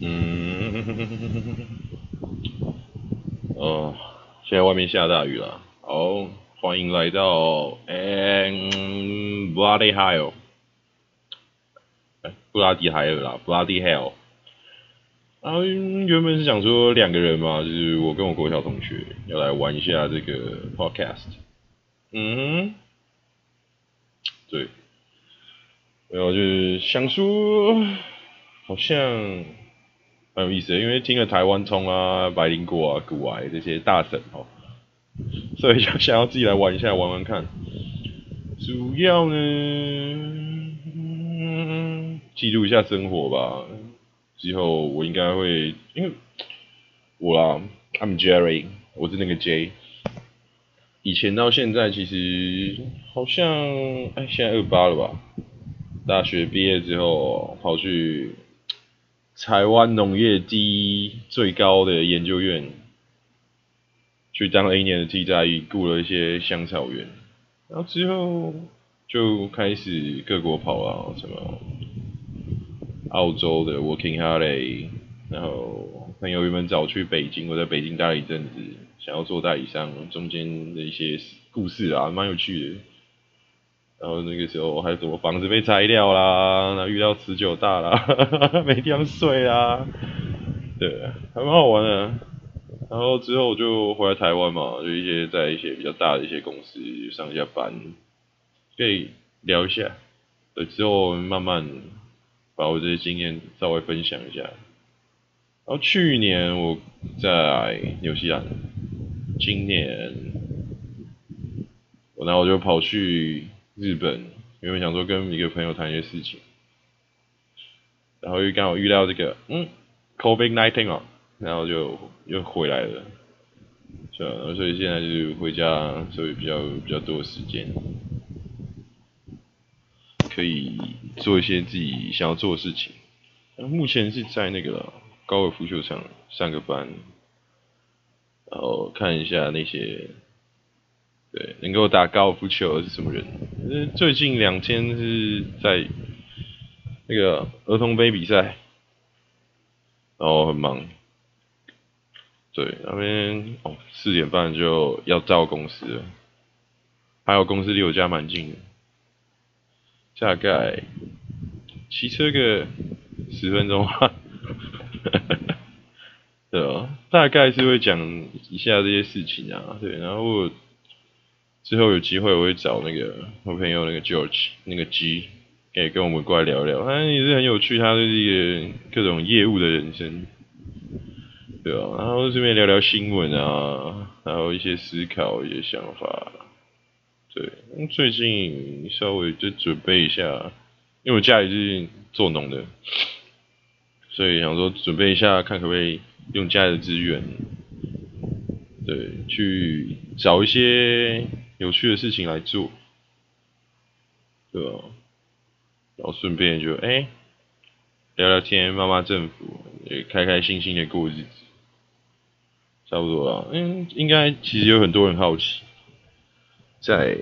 嗯，哦，现在外面下大雨了。好，欢迎来到嗯布拉迪海尔，布拉迪海尔啦，布拉迪海尔。啊，原本是想说两个人嘛，就是我跟我国小同学要来玩一下这个 podcast。嗯，对，然后就是想说。好像很有意思，因为听了台湾通啊、白灵果啊、古癌这些大神哦，所以就想要自己来玩一下，玩玩看。主要呢，记录一下生活吧。之后我应该会，因为我啦，I'm Jerry，我是那个 J。以前到现在其实好像，哎，现在二八了吧？大学毕业之后跑去。台湾农业第一最高的研究院，去当了一年的替代役，雇了一些香草园，然后之后就开始各国跑啊，什么澳洲的 Working Holiday，然后朋友原本找去北京，我在北京待了一阵子，想要做代理商，中间的一些故事啊，蛮有趣的。然后那个时候还什么房子被拆掉啦，然后遇到持久大啦，没地方睡啦，对，还蛮好玩的。然后之后我就回来台湾嘛，就一些在一些比较大的一些公司上下班，可以聊一下。对，之后慢慢把我这些经验稍微分享一下。然后去年我在纽西兰，今年我然后我就跑去。日本原本想说跟一个朋友谈一些事情，然后又刚好遇到这个嗯，COVID nineteen 哦，然后就又回来了，是吧？所以现在就回家，所以比较比较多时间，可以做一些自己想要做的事情。目前是在那个高尔夫球场上个班，然后看一下那些。对，能够打高尔夫球是什么人？最近两天是在那个儿童杯比赛，然后很忙。对，那边哦四点半就要到公司了，还有公司离我家蛮近的，大概骑车个十分钟。对啊，大概是会讲一下这些事情啊，对，然后。之后有机会我会找那个我朋友那个 George 那个 G，可以跟我们过来聊聊，他也是很有趣，他是一个各种业务的人生，对啊，然后顺便聊聊新闻啊，然后一些思考一些想法，对，最近稍微就准备一下，因为我家里是做农的，所以想说准备一下，看可不可以用家里的资源，对，去找一些。有趣的事情来做，对吧？然后顺便就哎聊聊天，骂骂政府，也开开心心的过日子，差不多啊。嗯，应该其实有很多人好奇，在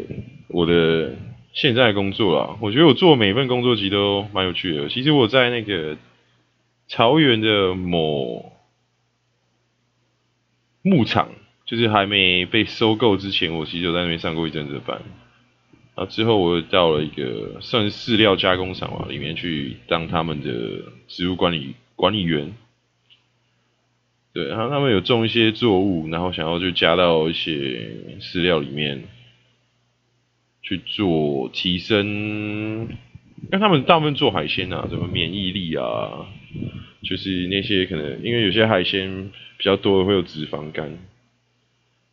我的现在工作啊，我觉得我做每一份工作其实都蛮有趣的。其实我在那个桃园的某牧场。就是还没被收购之前，我其实就在那边上过一阵子班，然后之后我又到了一个算是饲料加工厂嘛，里面去当他们的植物管理管理员。对，然后他们有种一些作物，然后想要就加到一些饲料里面去做提升，因为他们大部分做海鲜啊，什么免疫力啊，就是那些可能因为有些海鲜比较多会有脂肪肝。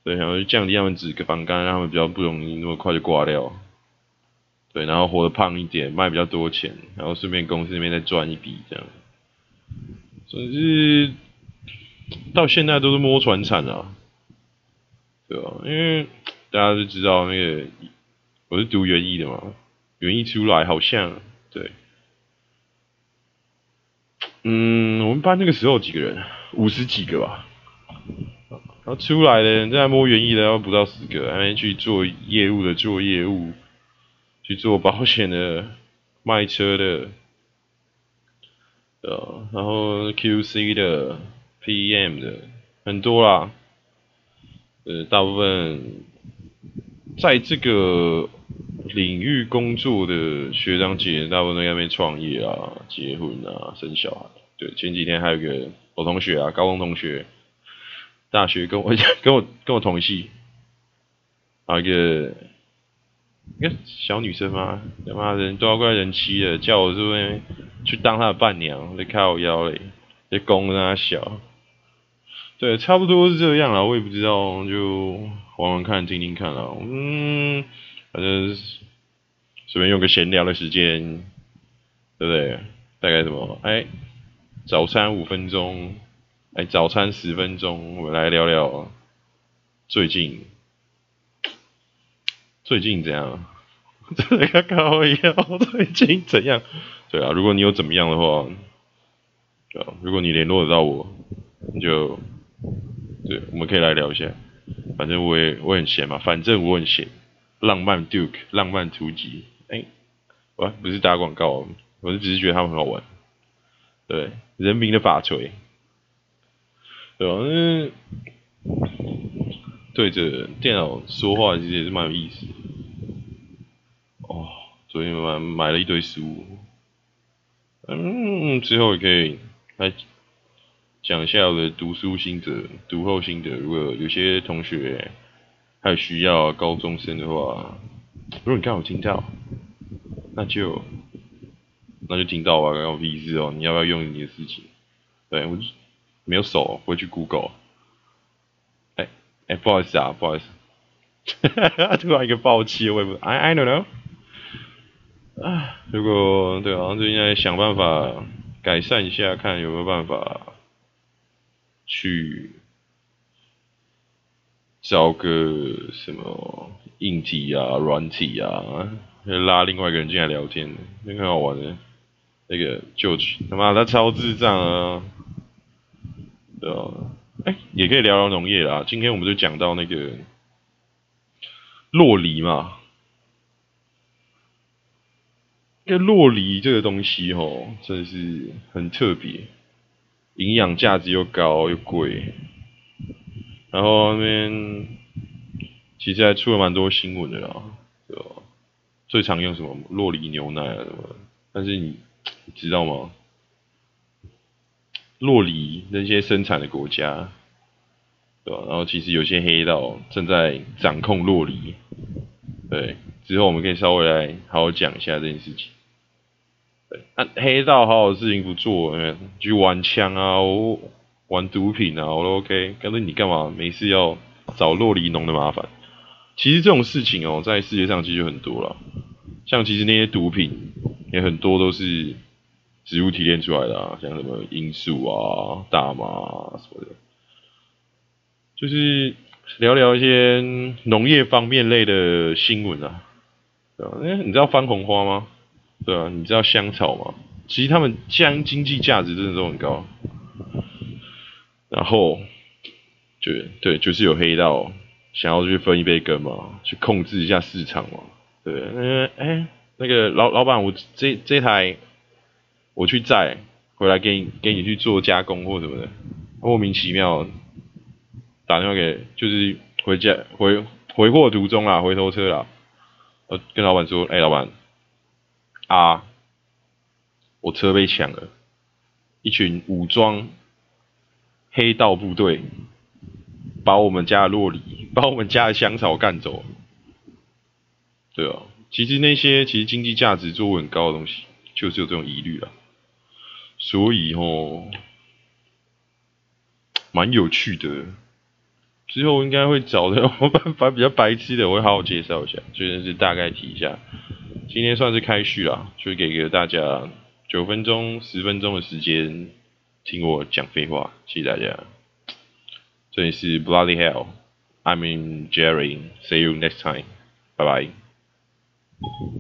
对，然后就降低他们脂肪肝，让他们比较不容易那么快就挂掉。对，然后活得胖一点，卖比较多钱，然后顺便公司那边再赚一笔这样。总之，到现在都是摸船产啊，对吧？因为大家都知道那个我是读园艺的嘛，园艺出来好像对，嗯，我们班那个时候几个人，五十几个吧。然后出来的人在摸园艺的要不到十个，还没去做业务的做业务，去做保险的 卖车的，呃，然后 QC 的、PM 的很多啦，呃，大部分在这个领域工作的学长姐，大部分都在那边创业啊、结婚啊、生小孩。对，前几天还有个我同学啊，高中同学，大学跟我跟我跟我同系，啊一个。一个小女生吗？他妈人都要怪人妻了，叫我这边去当她的伴娘，在开我腰嘞，在供她小。对，差不多是这样了，我也不知道，就玩玩看，听听看啦。嗯，反正随便用个闲聊的时间，对不对？大概什么？哎，早餐五分钟，哎，早餐十分钟，我们来聊聊最近。最近怎样？这个高腰，最近怎样？对啊，如果你有怎么样的话，对啊，如果你联络得到我，你就对，我们可以来聊一下。反正我也我很闲嘛，反正我很闲。浪漫 Duke，浪漫图集，哎，我不是打广告，我是只是觉得他们很好玩。对，人民的法锤，对吧？嗯。对着电脑说话其实也是蛮有意思。哦，昨天买买了一堆书，嗯，之后也可以来讲一下我的读书心得、读后心得。如果有些同学还有需要高中生的话，如果你刚好听到，那就那就听到吧，关我屁事哦！你要不要用你的事情？对我没有手，不会去 Google。哎哎，不好意思啊，不好意思，突然一个暴气，我也不，I I don't know。啊，如果对啊，就应该想办法改善一下，看有没有办法去找个什么硬体啊、软体啊，拉另外一个人进来聊天，那很好玩的。那个就他妈他超智障啊，对啊。哎，也可以聊聊农业啦。今天我们就讲到那个洛梨嘛，那洛梨这个东西吼，真的是很特别，营养价值又高又贵。然后那边其实还出了蛮多新闻的啦，对吧？最常用什么洛梨牛奶啊什么？但是你知道吗？洛黎那些生产的国家，对吧？然后其实有些黑道正在掌控洛黎，对。之后我们可以稍微来好好讲一下这件事情。对，那黑道好好事情不做，去玩枪啊，玩毒品啊，我都 OK。但是你干嘛没事要找洛黎农的麻烦？其实这种事情哦，在世界上其实很多了。像其实那些毒品也很多都是。植物提炼出来的啊，像什么罂粟啊、大麻啊什么的，就是聊聊一些农业方面类的新闻啊，对吧？哎，你知道番红花吗？对啊，你知道香草吗？其实他们将经济价值真的都很高，然后就对，就是有黑道想要去分一杯羹嘛，去控制一下市场嘛，对，嗯，哎，那个老老板，我这这台。我去载回来给你给你去做加工或什么的，莫名其妙打电话给就是回家回回货途中啊，回头车啦，我跟老板说，哎，老板啊，我车被抢了，一群武装黑道部队把我们家的洛里，把我们家的香草干走，对啊，其实那些其实经济价值作物很高的东西，就是有这种疑虑了。所以哦，蛮有趣的。之后应该会找的我办法比较白痴的，我会好好介绍一下，就是大概提一下。今天算是开序啦，就给个大家九分钟、十分钟的时间听我讲废话，谢谢大家。这里是 Bloody Hell，I'm in Jerry，See you next time，拜拜。